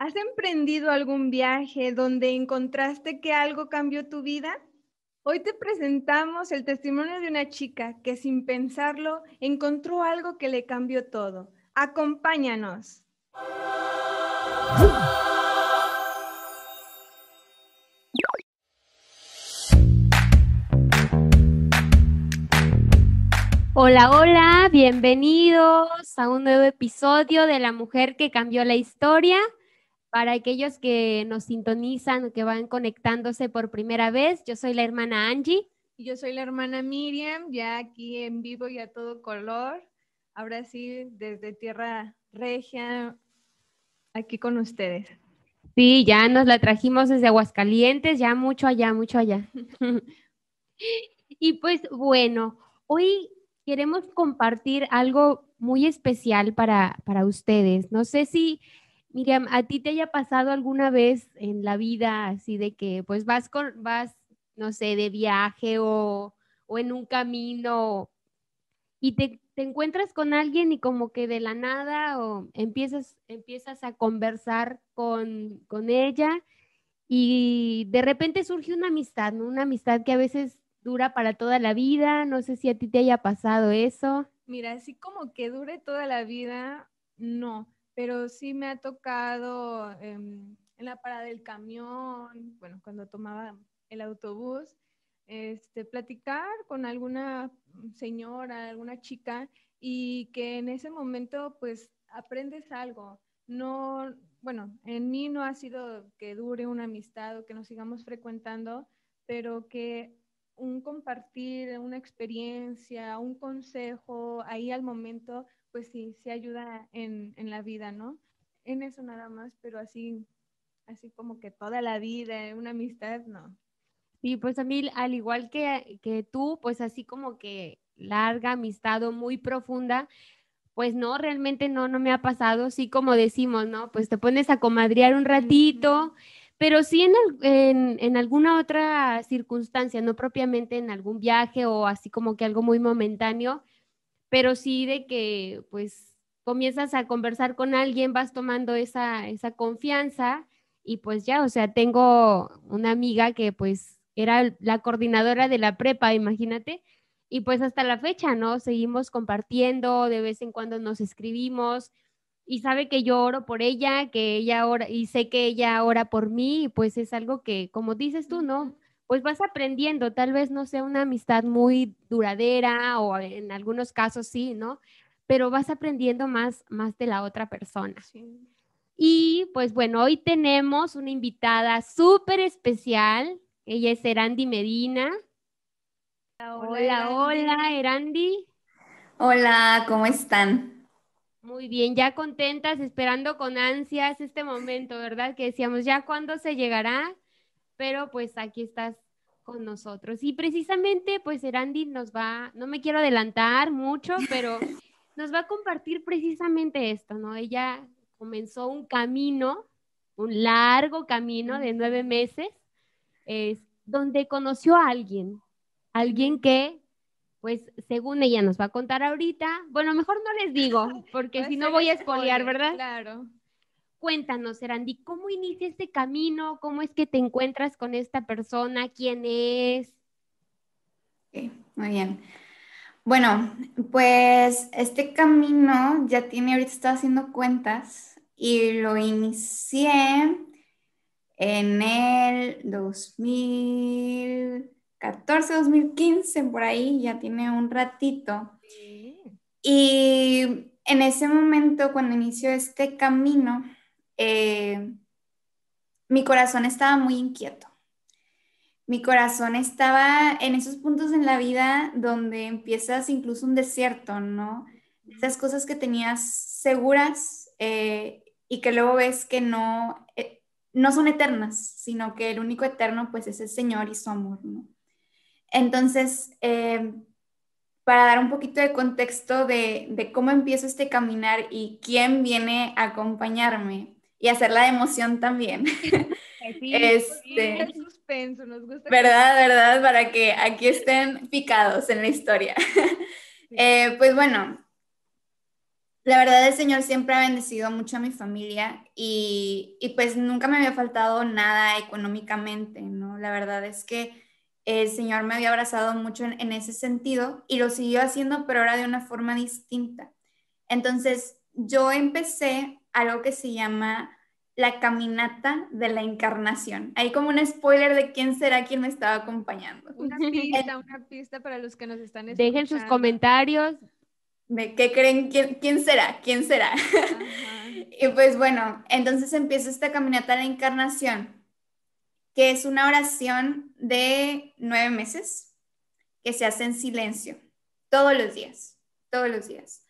¿Has emprendido algún viaje donde encontraste que algo cambió tu vida? Hoy te presentamos el testimonio de una chica que sin pensarlo encontró algo que le cambió todo. Acompáñanos. Hola, hola, bienvenidos a un nuevo episodio de La Mujer que Cambió la Historia. Para aquellos que nos sintonizan, que van conectándose por primera vez, yo soy la hermana Angie. Y yo soy la hermana Miriam, ya aquí en vivo y a todo color. Ahora sí, desde Tierra Regia, aquí con ustedes. Sí, ya nos la trajimos desde Aguascalientes, ya mucho allá, mucho allá. y pues bueno, hoy queremos compartir algo muy especial para, para ustedes. No sé si, Miriam, a ti te haya pasado alguna vez en la vida así de que pues vas con, vas, no sé, de viaje o, o en un camino y te, te, encuentras con alguien y como que de la nada o empiezas, empiezas a conversar con, con ella y de repente surge una amistad. Una amistad que a veces dura para toda la vida. No sé si a ti te haya pasado eso. Mira, así como que dure toda la vida, no, pero sí me ha tocado em, en la parada del camión, bueno, cuando tomaba el autobús, este, platicar con alguna señora, alguna chica y que en ese momento pues aprendes algo. No, bueno, en mí no ha sido que dure una amistad o que nos sigamos frecuentando, pero que un compartir una experiencia, un consejo ahí al momento, pues sí, sí ayuda en, en, la vida, ¿no? En eso nada más, pero así, así como que toda la vida, una amistad, no. Sí, pues a mí, al igual que, que tú, pues así como que larga amistad o muy profunda, pues no, realmente no, no me ha pasado, sí como decimos, ¿no? Pues te pones a comadrear un ratito. Pero sí en, en, alguna otra circunstancia, no propiamente en algún viaje o así como que algo muy momentáneo, pero sí de que pues comienzas a conversar con alguien, vas tomando esa, esa confianza y pues ya, o sea, tengo una amiga que pues era la coordinadora de la prepa, imagínate, y pues hasta la fecha, ¿no? Seguimos compartiendo, de vez en cuando nos escribimos y sabe que yo oro por ella, que ella ora y sé que ella ora por mí, y pues es algo que, como dices tú, ¿no? Pues vas aprendiendo, tal vez no sea una amistad muy duradera o en algunos casos sí, ¿no? Pero vas aprendiendo más, más de la otra persona. Y pues bueno, hoy tenemos una invitada súper especial. Ella es Erandi Medina. Hola, hola, Erandi. Hola, ¿cómo están? Muy bien, ya contentas, esperando con ansias este momento, ¿verdad? Que decíamos, ya cuándo se llegará, pero pues aquí estás con nosotros. Y precisamente, pues Erandi nos va, no me quiero adelantar mucho, pero nos va a compartir precisamente esto, ¿no? Ella comenzó un camino, un largo camino de nueve meses, es, donde conoció a alguien, alguien que pues según ella nos va a contar ahorita, bueno, mejor no les digo, porque si no voy a espolear, ¿verdad? Claro. Cuéntanos, Erandi, ¿cómo inicia este camino? ¿Cómo es que te encuentras con esta persona? ¿Quién es? muy bien. Bueno, pues este camino ya tiene, ahorita estaba haciendo cuentas y lo inicié en el 2000. 14, 2015, por ahí, ya tiene un ratito. Y en ese momento, cuando inició este camino, eh, mi corazón estaba muy inquieto. Mi corazón estaba en esos puntos en la vida donde empiezas incluso un desierto, ¿no? Esas cosas que tenías seguras eh, y que luego ves que no, eh, no son eternas, sino que el único eterno pues es el Señor y su amor, ¿no? Entonces, eh, para dar un poquito de contexto de, cómo empiezo este caminar y quién viene a acompañarme y hacer la emoción también. Sí, este, el suspenso, nos gusta. ¿Verdad, verdad? Para que aquí estén picados en la historia. Eh, pues bueno, la verdad el Señor siempre ha bendecido mucho a mi familia y, y, pues nunca me había faltado nada económicamente, ¿no? La verdad es que el Señor me había abrazado mucho en, en ese sentido y lo siguió haciendo, pero ahora de una forma distinta. Entonces, yo empecé algo que se llama la caminata de la encarnación. Hay como un spoiler de quién será quien me estaba acompañando. Una pista, una pista para los que nos están escuchando. Dejen sus comentarios. ¿Qué creen? ¿Quién, quién será? ¿Quién será? y pues bueno, entonces empieza esta caminata de la encarnación, que es una oración de nueve meses que se hace en silencio, todos los días, todos los días.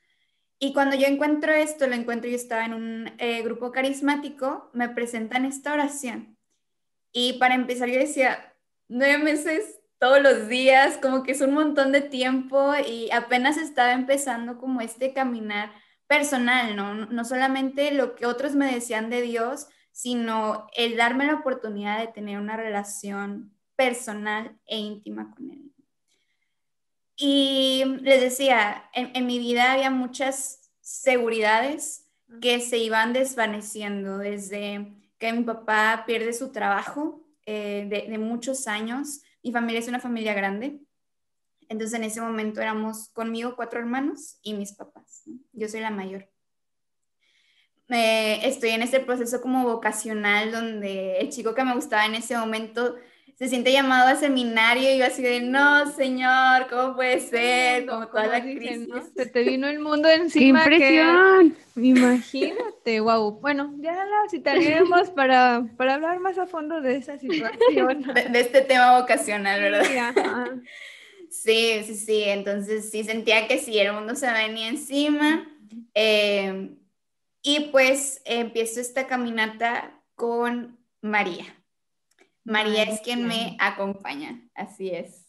Y cuando yo encuentro esto, lo encuentro, yo estaba en un eh, grupo carismático, me presentan esta oración. Y para empezar, yo decía, nueve meses todos los días, como que es un montón de tiempo y apenas estaba empezando como este caminar personal, ¿no? No solamente lo que otros me decían de Dios, sino el darme la oportunidad de tener una relación personal e íntima con Él. Y les decía, en, mi vida había muchas seguridades que se iban desvaneciendo desde que mi papá pierde su trabajo eh, de, muchos años. Mi familia es una familia grande. Entonces en ese momento éramos conmigo cuatro hermanos y mis papás. Yo soy la mayor. estoy en este proceso como vocacional donde el chico que me gustaba en ese momento se siente llamado a seminario y yo así de, no, señor, ¿cómo puede ser? Como toda la crisis. Se te vino el mundo encima. ¡Qué impresión! imagínate, wow. Bueno, ya la citaremos para, para hablar más a fondo de esa situación. De, este tema vocacional, ¿verdad? Sí, sí, sí. Entonces sí sentía que sí, el mundo se venía encima. Eh, y pues empiezo esta caminata con María. María es quien me acompaña, así es.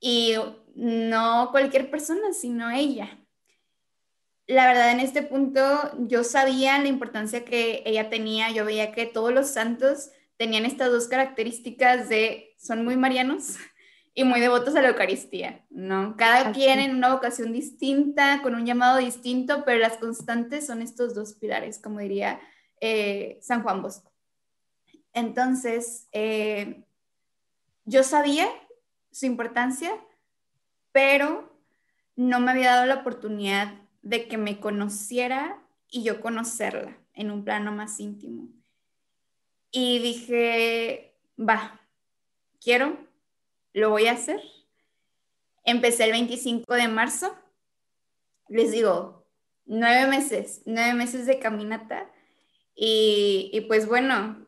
Y no cualquier persona, sino ella. La verdad, en este punto yo sabía la importancia que ella tenía, yo veía que todos los santos tenían estas dos características de son muy marianos y muy devotos a la Eucaristía, ¿no? Cada quien en una vocación distinta, con un llamado distinto, pero las constantes son estos dos pilares, como diría eh, San Juan Bosco. Entonces, eh, yo sabía su importancia, pero no me había dado la oportunidad de que me conociera y yo conocerla en un plano más íntimo. Y dije, va, quiero, lo voy a hacer. Empecé el 25 de marzo. Les digo, nueve meses, nueve meses de caminata. Y, y pues bueno,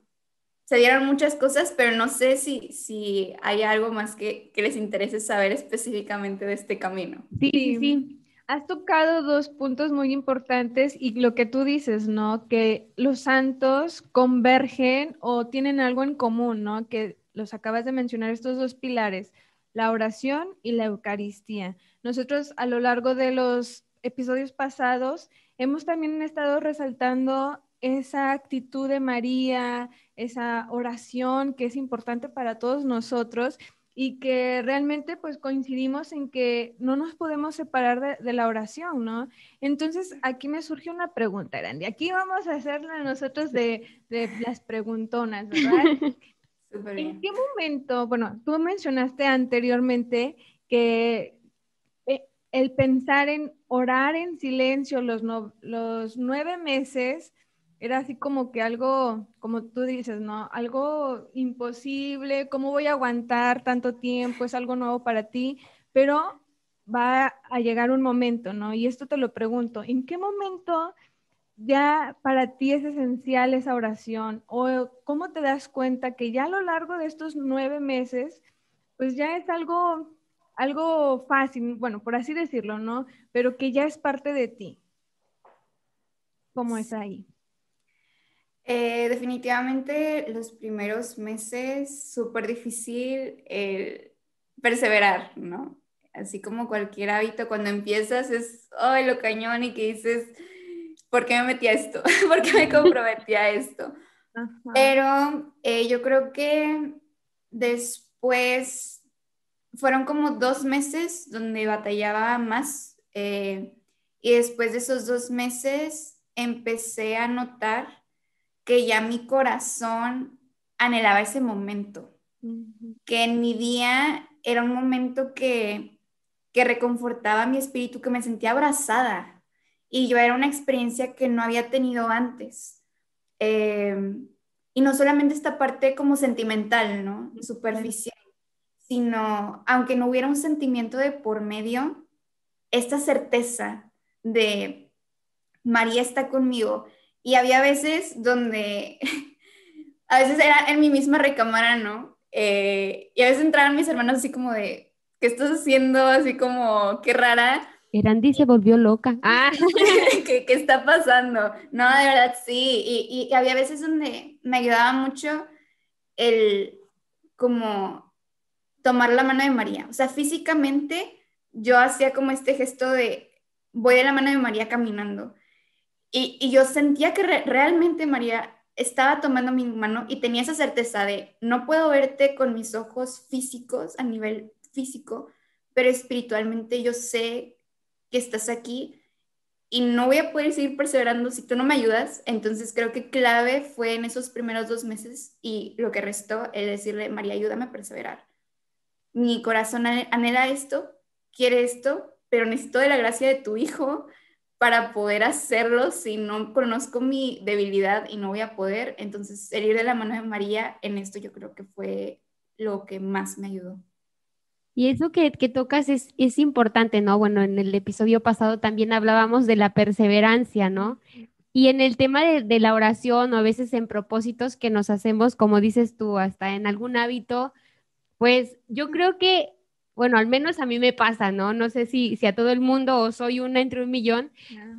se dieron muchas cosas, pero no sé si, si hay algo más que, que les interese saber específicamente de este camino. Sí, sí. Has tocado dos puntos muy importantes y lo que tú dices, ¿no? Que los santos convergen o tienen algo en común, ¿no? Que los acabas de mencionar, estos dos pilares, la oración y la Eucaristía. Nosotros a lo largo de los episodios pasados hemos también estado resaltando esa actitud de María, esa oración que es importante para todos nosotros y que realmente pues coincidimos en que no nos podemos separar de, la oración, ¿no? Entonces aquí me surge una pregunta, Randy. Aquí vamos a hacerla nosotros de, de las preguntonas, ¿verdad? ¿En qué momento, bueno, tú mencionaste anteriormente que eh, el pensar en orar en silencio los, los nueve meses era así como que algo, como tú dices, ¿no? Algo imposible, ¿cómo voy a aguantar tanto tiempo? Es algo nuevo para ti, pero va a llegar un momento, ¿no? Y esto te lo pregunto, ¿en qué momento ya para ti es esencial esa oración? ¿O cómo te das cuenta que ya a lo largo de estos nueve meses, pues ya es algo, algo fácil, bueno, por así decirlo, ¿no? Pero que ya es parte de ti. ¿Cómo es ahí? Eh, definitivamente los primeros meses, súper difícil perseverar, ¿no? Así como cualquier hábito, cuando empiezas es, ay, lo cañón y que dices, ¿por qué me metí a esto? ¿Por qué me comprometí a esto? Pero eh, yo creo que después fueron como dos meses donde batallaba más. Eh, Y después de esos dos meses empecé a notar que ya mi corazón anhelaba ese momento, que en mi día era un momento que, que reconfortaba mi espíritu, que me sentía abrazada y yo era una experiencia que no había tenido antes. Em, y no solamente esta parte como sentimental, ¿no? Superficial, sino, aunque no hubiera un sentimiento de por medio, esta certeza de María está conmigo. Y había veces donde, a veces era en mi misma recámara, ¿no? Eh, y a veces entraban mis hermanos así como de, ¿qué estás haciendo? Así como, qué rara. Erandi se volvió loca. Ah. ¿Qué, ¿Qué, está pasando? No, de verdad sí. Y, y, había veces donde me ayudaba mucho el como tomar la mano de María. O sea, físicamente yo hacía como este gesto de voy de la mano de María caminando. Y, yo sentía que re, realmente María estaba tomando mi mano y tenía esa certeza de no puedo verte con mis ojos físicos a nivel físico, pero espiritualmente yo sé que estás aquí y no voy a poder seguir perseverando si tú no me ayudas. Entonces creo que clave fue en esos primeros dos meses y lo que restó el decirle, María, ayúdame a perseverar. Mi corazón anhela esto, quiere esto, pero necesito de la gracia de tu hijo para poder hacerlo si no conozco mi debilidad y no voy a poder. Entonces, el ir de la mano de María en esto yo creo que fue lo que más me ayudó. Y eso que, tocas es, es, importante, ¿no? Bueno, en el episodio pasado también hablábamos de la perseverancia, ¿no? Y en el tema de, la oración o a veces en propósitos que nos hacemos, como dices tú, hasta en algún hábito, pues yo creo que, bueno, al menos a mí me pasa, ¿no? No sé si, si a todo el mundo o soy una entre un millón,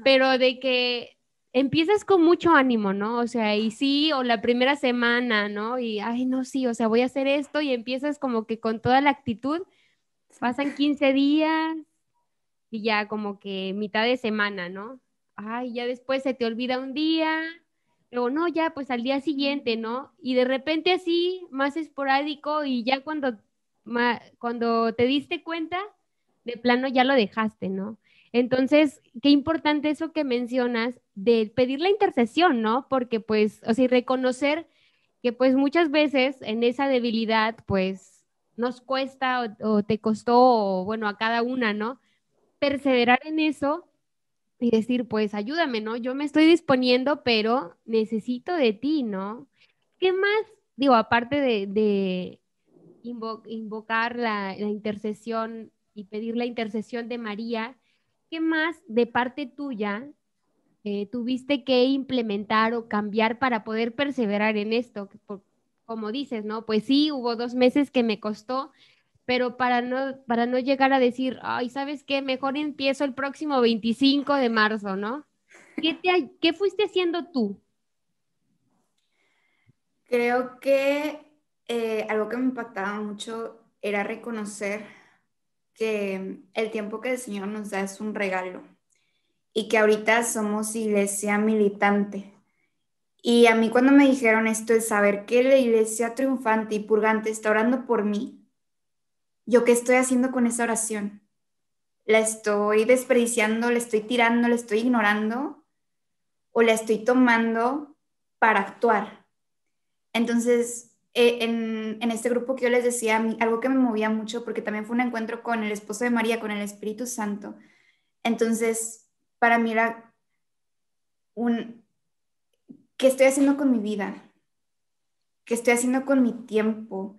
pero de que empiezas con mucho ánimo, ¿no? O sea, y sí, o la primera semana, ¿no? Y, ay, no, sí, o sea, voy a hacer esto y empiezas como que con toda la actitud pasan 15 días y ya como que mitad de semana, ¿no? Ay, ya después se te olvida un día, luego no, ya pues al día siguiente, ¿no? Y de repente así, más esporádico y ya cuando, cuando te diste cuenta, de plano ya lo dejaste, ¿no? Entonces, qué importante eso que mencionas de pedir la intercesión, ¿no? Porque pues, o sea, reconocer que pues muchas veces en esa debilidad, pues nos cuesta o, te costó, bueno, a cada una, ¿no? Perseverar en eso y decir, pues ayúdame, ¿no? Yo me estoy disponiendo, pero necesito de ti, ¿no? ¿Qué más? Digo, aparte de, invocar la, intercesión y pedir la intercesión de María, ¿qué más de parte tuya eh, tuviste que implementar o cambiar para poder perseverar en esto? como dices, ¿no? Pues sí, hubo dos meses que me costó, pero para no, para no llegar a decir, ay, ¿sabes qué? Mejor empiezo el próximo 25 de marzo, ¿no? ¿Qué, te, qué fuiste haciendo tú? Creo que eh, algo que me impactaba mucho era reconocer que el tiempo que el Señor nos da es un regalo y que ahorita somos iglesia militante, y a mí cuando me dijeron esto de saber que la iglesia triunfante y purgante está orando por mí, ¿yo qué estoy haciendo con esa oración? ¿La estoy desperdiciando, la estoy tirando, la estoy ignorando o la estoy tomando para actuar? Entonces, eh, en, en, este grupo que yo les decía, algo que me movía mucho, porque también fue un encuentro con el esposo de María, con el Espíritu Santo. Entonces, para mí era un, ¿qué estoy haciendo con mi vida? ¿Qué estoy haciendo con mi tiempo?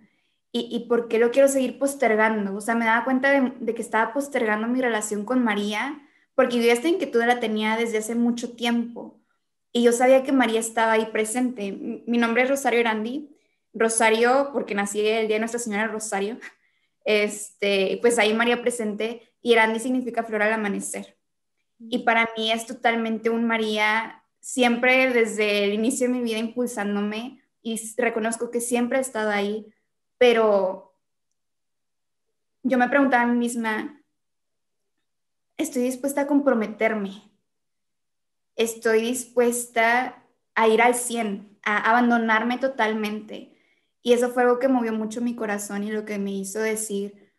¿Y, y por qué lo quiero seguir postergando? O sea, me daba cuenta de, que estaba postergando mi relación con María, porque yo esta inquietud la tenía desde hace mucho tiempo. Y yo sabía que María estaba ahí presente. Mi nombre es Rosario Erandi. Rosario, porque nací el día de Nuestra Señora Rosario. Este, pues ahí María presente. Y Erandi significa flor al amanecer. Y para mí es totalmente un María siempre desde el inicio de mi vida impulsándome y reconozco que siempre he estado ahí, pero yo me preguntaba a mí misma, estoy dispuesta a comprometerme, estoy dispuesta a ir al 100, a abandonarme totalmente. Y eso fue algo que movió mucho mi corazón y lo que me hizo decir,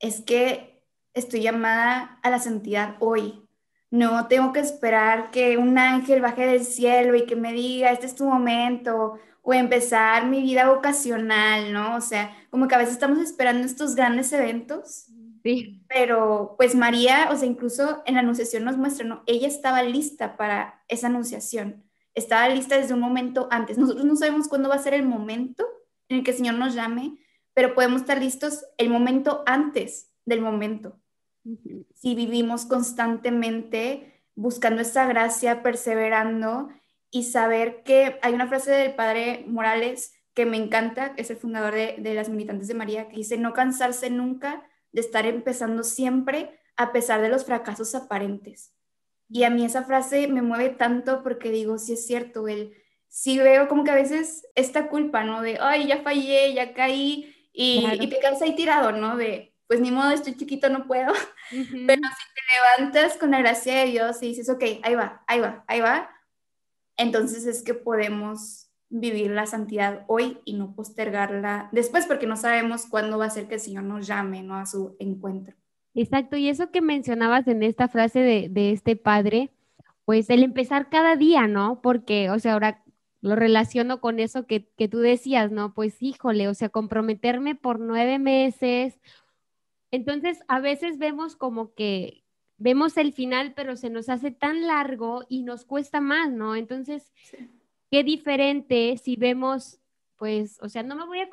es que estoy llamada a la santidad hoy. No tengo que esperar que un ángel baje del cielo y que me diga, este es tu momento, o empezar mi vida vocacional, ¿no? O sea, como que a veces estamos esperando estos grandes eventos. Sí. Pero pues María, o sea, incluso en la anunciación nos muestra, ¿no? Ella estaba lista para esa anunciación. Estaba lista desde un momento antes. Nosotros no sabemos cuándo va a ser el momento en el que el Señor nos llame, pero podemos estar listos el momento antes del momento. Si vivimos constantemente buscando esa gracia, perseverando y saber que hay una frase del padre Morales que me encanta, que es el fundador de, de las militantes de María, que dice, no cansarse nunca de estar empezando siempre a pesar de los fracasos aparentes. Y a mí esa frase me mueve tanto porque digo, sí es cierto, el, sí veo como que a veces esta culpa, ¿no? De, ay, ya fallé, ya caí, y, y te quedas ahí tirado, ¿no? De, pues ni modo, estoy chiquito, no puedo. Pero si te levantas con la gracia de Dios y dices, ok, ahí va, ahí va, ahí va, entonces es que podemos vivir la santidad hoy y no postergarla después porque no sabemos cuándo va a ser que el Señor nos llame ¿no? a su encuentro. Exacto, y eso que mencionabas en esta frase de, de este padre, pues el empezar cada día, ¿no? Porque, o sea, ahora lo relaciono con eso que, que tú decías, ¿no? Pues híjole, o sea, comprometerme por nueve meses. Entonces, a veces vemos como que, vemos el final, pero se nos hace tan largo y nos cuesta más, ¿no? Entonces, qué diferente si vemos, pues, o sea, no me voy a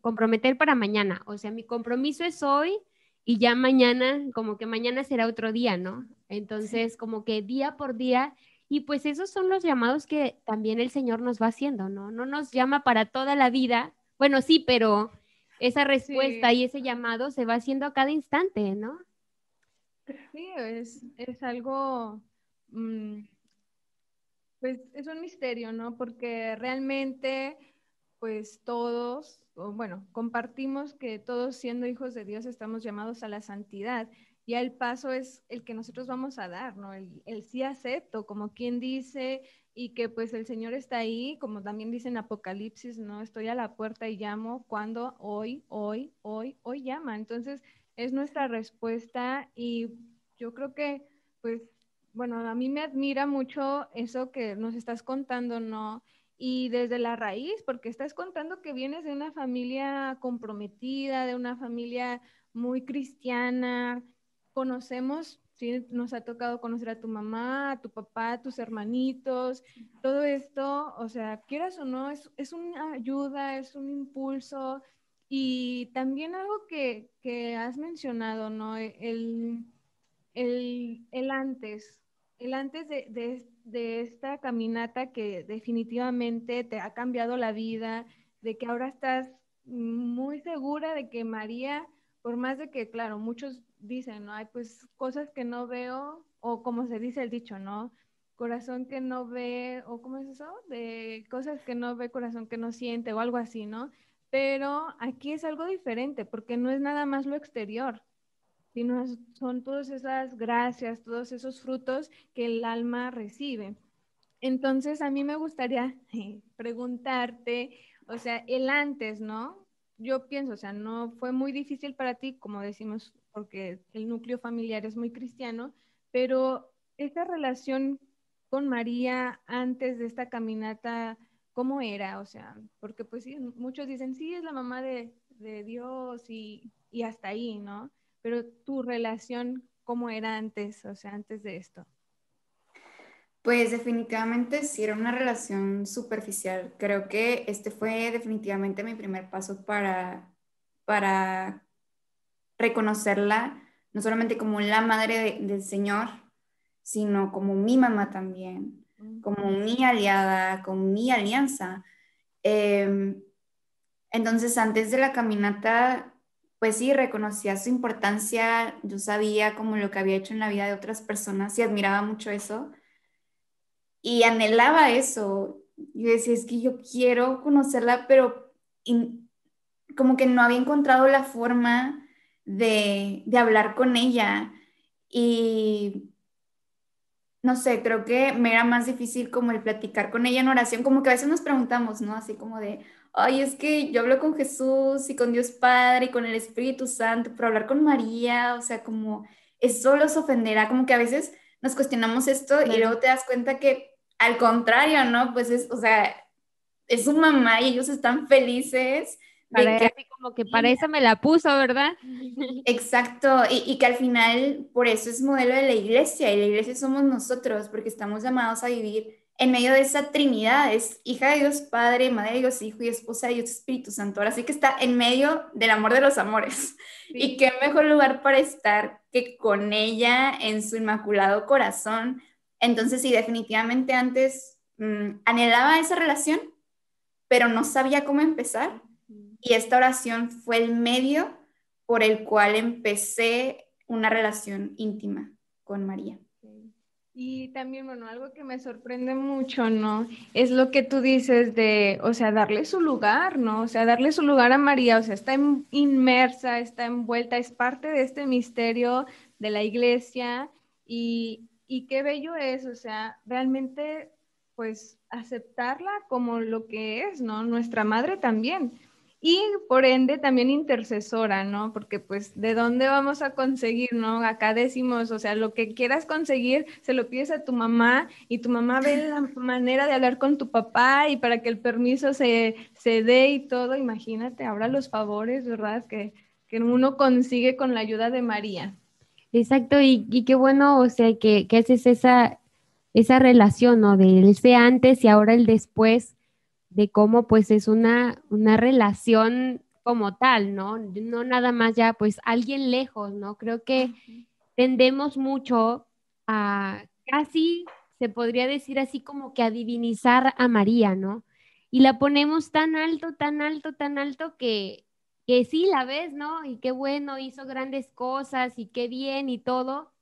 comprometer para mañana, o sea, mi compromiso es hoy y ya mañana, como que mañana será otro día, ¿no? Entonces, como que día por día, y pues esos son los llamados que también el Señor nos va haciendo, ¿no? No nos llama para toda la vida, bueno, sí, pero esa respuesta y ese llamado se va haciendo a cada instante, ¿no? Sí, es, es algo, mm, pues es un misterio, ¿no? Porque realmente, pues todos, bueno, compartimos que todos siendo hijos de Dios estamos llamados a la santidad. Y el paso es el que nosotros vamos a dar, ¿no? El, el sí acepto, como quien dice, y que pues el Señor está ahí, como también dice en Apocalipsis, ¿no? Estoy a la puerta y llamo cuando hoy, hoy, hoy, hoy llama. Entonces, es nuestra respuesta y yo creo que, pues, bueno, a mí me admira mucho eso que nos estás contando, ¿no? Y desde la raíz, porque estás contando que vienes de una familia comprometida, de una familia muy cristiana. Conocemos, sí, nos ha tocado conocer a tu mamá, a tu papá, a tus hermanitos, todo esto, o sea, quieras o no, es, es una ayuda, es un impulso, y también algo que, has mencionado, ¿no? El, el, antes, el antes de, esta caminata que definitivamente te ha cambiado la vida, de que ahora estás muy segura de que María, por más de que, claro, muchos dicen, ¿no? Hay pues cosas que no veo, o como se dice el dicho, ¿no? Corazón que no ve, o ¿cómo es eso? De cosas que no ve, corazón que no siente, o algo así, ¿no? pero aquí es algo diferente porque no es nada más lo exterior, sino son todas esas gracias, todos esos frutos que el alma recibe. Entonces, a mí me gustaría preguntarte, o sea, el antes, ¿no? Yo pienso, o sea, no fue muy difícil para ti, como decimos, porque el núcleo familiar es muy cristiano, pero esa relación con María antes de esta caminata cómo era, o sea, porque pues sí, muchos dicen, sí, es la mamá de, Dios y, y, hasta ahí, ¿no? Pero tu relación, ¿cómo era antes, o sea, antes de esto? Pues definitivamente sí era una relación superficial. Creo que este fue definitivamente mi primer paso para, para reconocerla, no solamente como la madre del Señor, sino como mi mamá también como mi aliada, como mi alianza. Em, entonces, antes de la caminata, pues sí, reconocía su importancia, yo sabía como lo que había hecho en la vida de otras personas y admiraba mucho eso. Y anhelaba eso. Yo decía, es que yo quiero conocerla, pero como que no había encontrado la forma de, de hablar con ella. Y no sé, creo que me era más difícil como el platicar con ella en oración, como que a veces nos preguntamos, ¿no? Así como de, ay, es que yo hablo con Jesús y con Dios Padre y con el Espíritu Santo, pero hablar con María, o sea, como eso los ofenderá, como que a veces nos cuestionamos esto y luego te das cuenta que al contrario, ¿no? Pues es, o sea, es su mamá y ellos están felices. Para que... como que para eso me la puso, ¿verdad? Exacto, y, y, que al final por eso es modelo de la iglesia y la iglesia somos nosotros porque estamos llamados a vivir en medio de esa Trinidad, es hija de Dios Padre, madre de Dios Hijo y esposa de Dios Espíritu Santo. Ahora sí que está en medio del amor de los amores. Y qué mejor lugar para estar que con ella en su inmaculado corazón. Entonces, sí, definitivamente antes mm, anhelaba esa relación, pero no sabía cómo empezar. Y esta oración fue el medio por el cual empecé una relación íntima con María. Y también, bueno, algo que me sorprende mucho, ¿no? Es lo que tú dices de, o sea, darle su lugar, ¿no? O sea, darle su lugar a María, o sea, está inmersa, está envuelta, es parte de este misterio de la iglesia y, y qué bello es, o sea, realmente, pues, aceptarla como lo que es, ¿no? Nuestra madre también y por ende también intercesora, ¿no? Porque pues de dónde vamos a conseguir, ¿no? Acá decimos, o sea, lo que quieras conseguir, se lo pides a tu mamá y tu mamá ve la manera de hablar con tu papá y para que el permiso se, se dé y todo, imagínate, ahora los favores, ¿verdad? Que, que uno consigue con la ayuda de María. Exacto, y, y qué bueno, o sea, que, que haces esa, esa relación, ¿no? De ese antes y ahora el después de cómo pues es una, una relación como tal, ¿no? No nada más ya pues alguien lejos, ¿no? Creo que tendemos mucho a casi, se podría decir así como que a divinizar a María, ¿no? Y la ponemos tan alto, tan alto, tan alto que, que sí la ves, ¿no? Y qué bueno, hizo grandes cosas y qué bien y todo,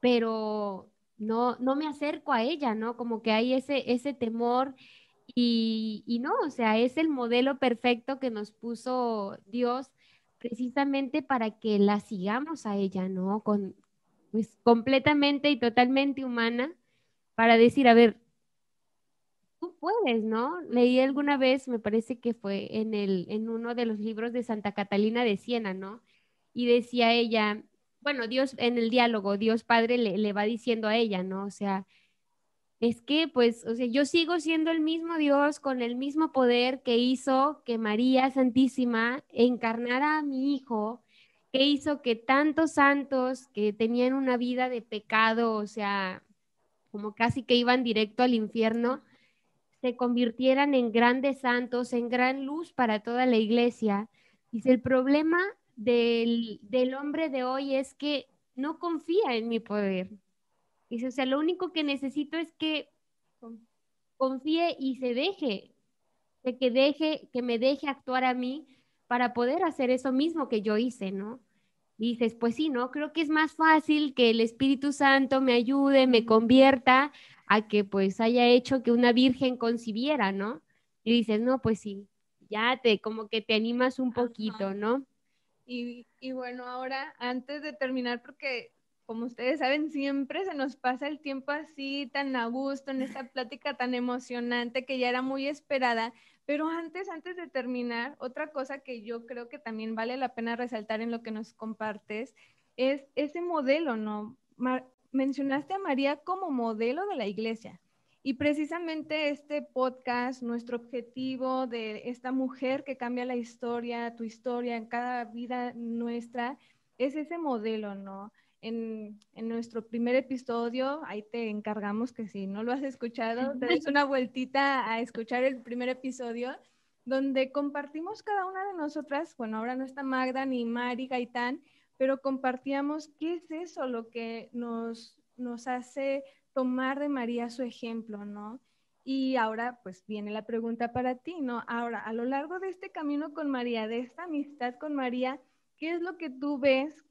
pero no, no me acerco a ella, ¿no? Como que hay ese, ese temor y, no, o sea, es el modelo perfecto que nos puso Dios precisamente para que la sigamos a ella, ¿no? Con, pues completamente y totalmente humana, para decir, a ver, tú puedes, ¿no? Leí alguna vez, me parece que fue en, el, en uno de los libros de Santa Catalina de Siena, ¿no? Y decía ella, bueno, Dios en el diálogo, Dios Padre le, le va diciendo a ella, ¿no? O sea, es que, pues, o sea, yo sigo siendo el mismo Dios con el mismo poder que hizo que María Santísima encarnara a mi hijo, que hizo que tantos santos que tenían una vida de pecado, o sea, como casi que iban directo al infierno, se convirtieran en grandes santos, en gran luz para toda la iglesia. Dice, el problema del, del hombre de hoy es que no confía en mi poder, Dice, o sea, lo único que necesito es que confíe y se deje, de que deje, que me deje actuar a mí para poder hacer eso mismo que yo hice, ¿no? Y dices, pues sí, ¿no? Creo que es más fácil que el Espíritu Santo me ayude, me convierta, a que pues haya hecho que una virgen concibiera, ¿no? Y dices, no, pues sí, ya te, como que te animas un poquito, ¿no? Y, y bueno, ahora, antes de terminar, porque como ustedes saben, siempre se nos pasa el tiempo así, tan a gusto, en esta plática tan emocionante que ya era muy esperada. Pero antes, antes de terminar, otra cosa que yo creo que también vale la pena resaltar en lo que nos compartes es ese modelo, ¿no? mencionaste a María como modelo de la iglesia. Y precisamente este podcast, nuestro objetivo de esta mujer que cambia la historia, tu historia en cada vida nuestra, es ese modelo, ¿no? En, nuestro primer episodio, ahí te encargamos que si no lo has escuchado, te des una vueltita a escuchar el primer episodio, donde compartimos cada una de nosotras, bueno, ahora no está Magda ni Mari Gaitán, pero compartíamos qué es eso lo que nos, nos hace tomar de María su ejemplo, ¿no? Y ahora pues viene la pregunta para ti, ¿no? Ahora, a lo largo de este camino con María, de esta amistad con María, ¿qué es lo que tú ves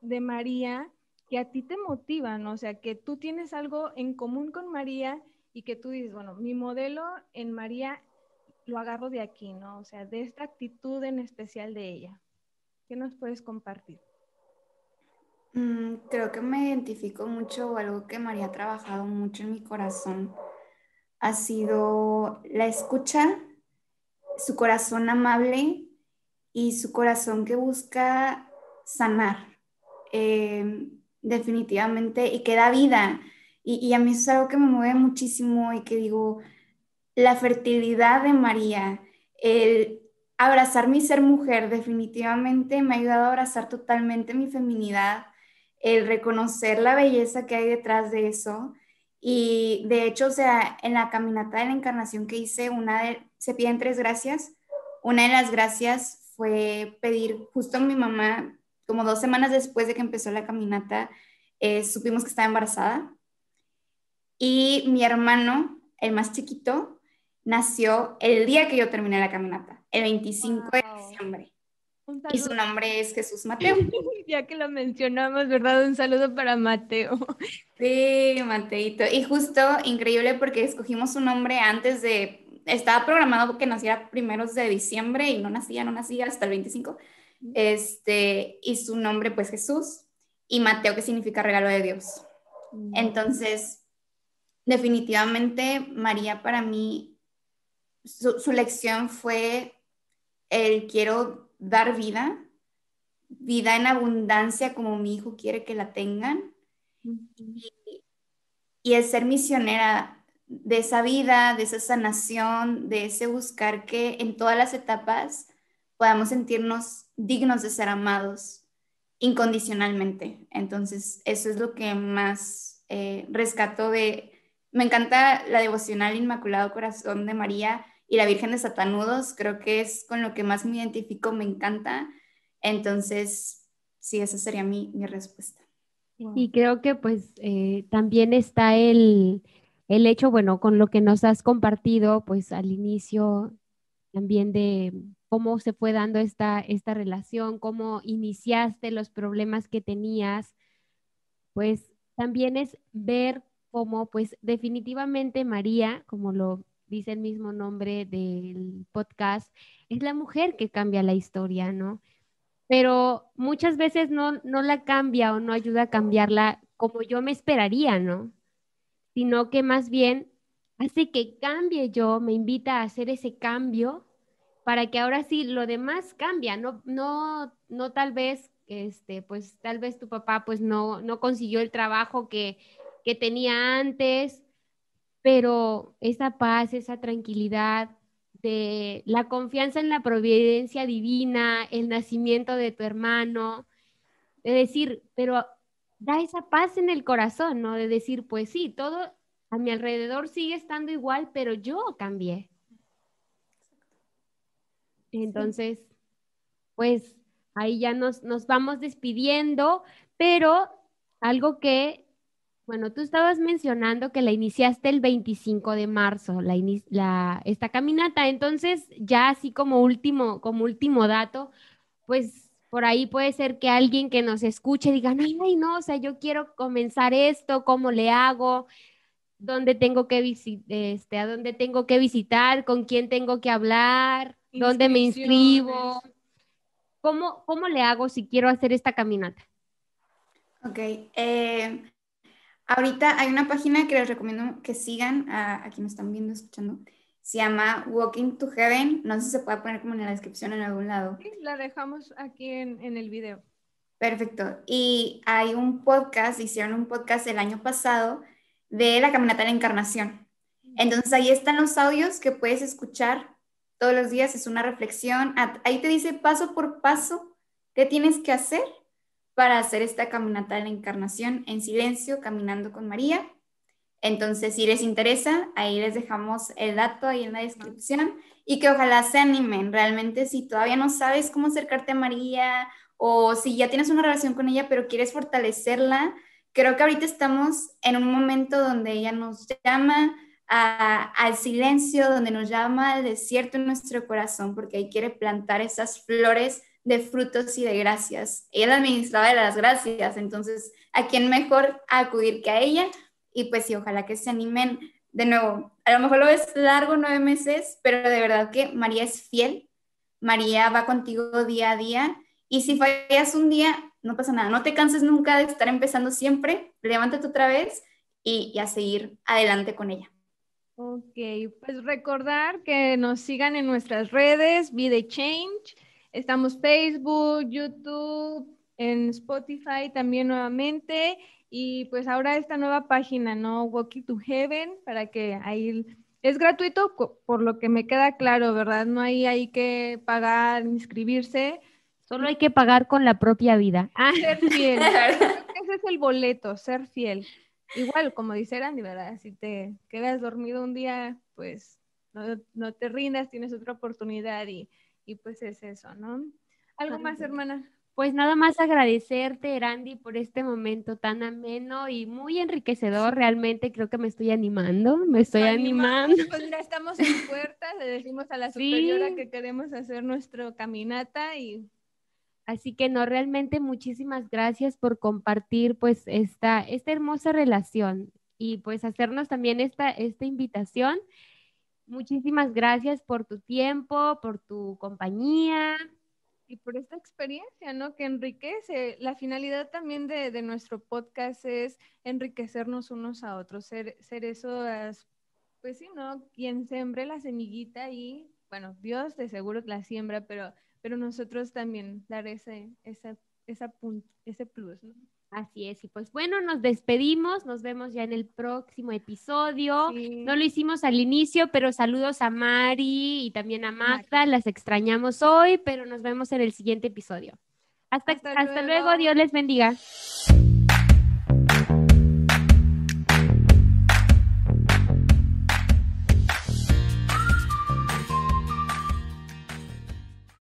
de María que a ti te motivan, o sea, que tú tienes algo en común con María y que tú dices, bueno, mi modelo en María lo agarro de aquí, ¿no? O sea, de esta actitud en especial de ella. ¿Qué nos puedes compartir? Mm, creo que me identifico mucho o algo que María ha trabajado mucho en mi corazón ha sido la escucha su corazón amable y su corazón que busca sanar, eh, definitivamente, y que da vida. Y, y, a mí eso es algo que me mueve muchísimo y que digo, la fertilidad de María, el abrazar mi ser mujer, definitivamente me ha ayudado a abrazar totalmente mi feminidad, el reconocer la belleza que hay detrás de eso. Y de hecho, o sea, en la caminata de la encarnación que hice, una de, se piden tres gracias. Una de las gracias fue pedir, justo a mi mamá, como dos semanas después de que empezó la caminata, eh, supimos que estaba embarazada. Y mi hermano, el más chiquito, nació el día que yo terminé la caminata, el 25 de diciembre. Y su nombre es Jesús Mateo. ya que lo mencionamos, ¿verdad? Un saludo para Mateo. Sí, Mateito. Y justo increíble porque escogimos un nombre antes de, estaba programado que naciera primeros de diciembre y no nacía, no nacía hasta el 25. Este, y su nombre pues Jesús y Mateo que significa regalo de Dios. Entonces, definitivamente María para mí, su, su lección fue el quiero dar vida, vida en abundancia como mi hijo quiere que la tengan. y, el ser misionera de esa vida, de esa sanación, de ese buscar que en todas las etapas podamos sentirnos dignos de ser amados incondicionalmente. Entonces, eso es lo que más eh, rescato de... Me encanta la devocional Inmaculado Corazón de María y la Virgen de Satanudos, creo que es con lo que más me identifico, me encanta. Entonces, sí, esa sería mi, mi respuesta. Y creo que pues eh, también está el, el hecho, bueno, con lo que nos has compartido, pues al inicio también de cómo se fue dando esta, esta relación, cómo iniciaste los problemas que tenías, pues también es ver cómo, pues definitivamente María, como lo dice el mismo nombre del podcast, es la mujer que cambia la historia, ¿no? Pero muchas veces no, no la cambia o no ayuda a cambiarla como yo me esperaría, ¿no? Sino que más bien hace que cambie yo, me invita a hacer ese cambio para que ahora sí lo demás cambia, no, no, no tal vez, este, pues tal vez tu papá pues no, no consiguió el trabajo que, que tenía antes, pero esa paz, esa tranquilidad, de la confianza en la providencia divina, el nacimiento de tu hermano, de decir, pero da esa paz en el corazón, ¿no? De decir, pues sí, todo a mi alrededor sigue estando igual, pero yo cambié. Entonces, pues ahí ya nos, nos vamos despidiendo, pero algo que bueno, tú estabas mencionando que la iniciaste el 25 de marzo, la, esta caminata. Entonces, ya así como último, como último dato, pues por ahí puede ser que alguien que nos escuche diga, ay, ay, no, o sea, yo quiero comenzar esto, ¿cómo le hago? ¿Dónde tengo que este, a dónde tengo que visitar? ¿Con quién tengo que hablar? ¿Dónde me inscribo? ¿Cómo, ¿Cómo le hago si quiero hacer esta caminata? Ok, eh, Ahorita hay una página que les recomiendo que sigan a, quienes me están viendo, escuchando. Se llama Walking to Heaven. No sé si se puede poner como en la descripción en algún lado. Sí, la dejamos aquí en, en el video. Perfecto. Y hay un podcast, hicieron un podcast el año pasado de la caminata de la encarnación. Entonces ahí están los audios que puedes escuchar todos los días. Es una reflexión. Ahí te dice paso por paso qué tienes que hacer para hacer esta caminata de la encarnación en silencio, caminando con María. Entonces, si les interesa, ahí les dejamos el dato ahí en la descripción y que ojalá se animen. Realmente, si todavía no sabes cómo acercarte a María o si ya tienes una relación con ella, pero quieres fortalecerla, creo que ahorita estamos en un momento donde ella nos llama al silencio, donde nos llama al desierto en nuestro corazón, porque ahí quiere plantar esas flores de frutos y de gracias. La administraba de las gracias, entonces, ¿a quién mejor acudir que a ella? Y pues sí, ojalá que se animen de nuevo. A lo mejor lo ves largo, nueve meses, pero de verdad que María es fiel. María va contigo día a día. Y si fallas un día, no pasa nada. No te canses nunca de estar empezando siempre. Levántate otra vez y, y a seguir adelante con ella. Ok, pues recordar que nos sigan en nuestras redes, Be Change. Estamos Facebook, YouTube, en Spotify también nuevamente. Y pues ahora esta nueva página, ¿no? Walking to Heaven, para que ahí es gratuito, por lo que me queda claro, ¿verdad? No hay, hay que pagar, inscribirse. Solo hay que pagar con la propia vida. Ah. Ser fiel. ese es el boleto, ser fiel. Igual, como dice Randy, ¿verdad? Si te quedas dormido un día, pues no, te rindas, tienes otra oportunidad y, y pues es eso, ¿no? ¿Algo más, hermana? Pues nada más agradecerte, Randy, por este momento tan ameno y muy enriquecedor. Realmente creo que me estoy animando, me estoy animando. Pues mira, estamos en puerta, le decimos a la superiora que queremos hacer nuestra caminata y Así que no, realmente muchísimas gracias por compartir pues esta, esta hermosa relación y pues hacernos también esta, esta invitación. Muchísimas gracias por tu tiempo, por tu compañía y por esta experiencia, ¿no? Que enriquece. La finalidad también de, nuestro podcast es enriquecernos unos a otros, ser, ser esos, pues sí, ¿no? Quien sembre la semillita y, bueno, Dios de seguro la siembra, pero, pero nosotros también dar ese, esa, esa ese plus, ¿no? Así es, y pues bueno, nos despedimos, nos vemos ya en el próximo episodio. No lo hicimos al inicio, pero saludos a Mari y también a Magda, las extrañamos hoy, pero nos vemos en el siguiente episodio. Hasta, hasta, luego, Dios les bendiga.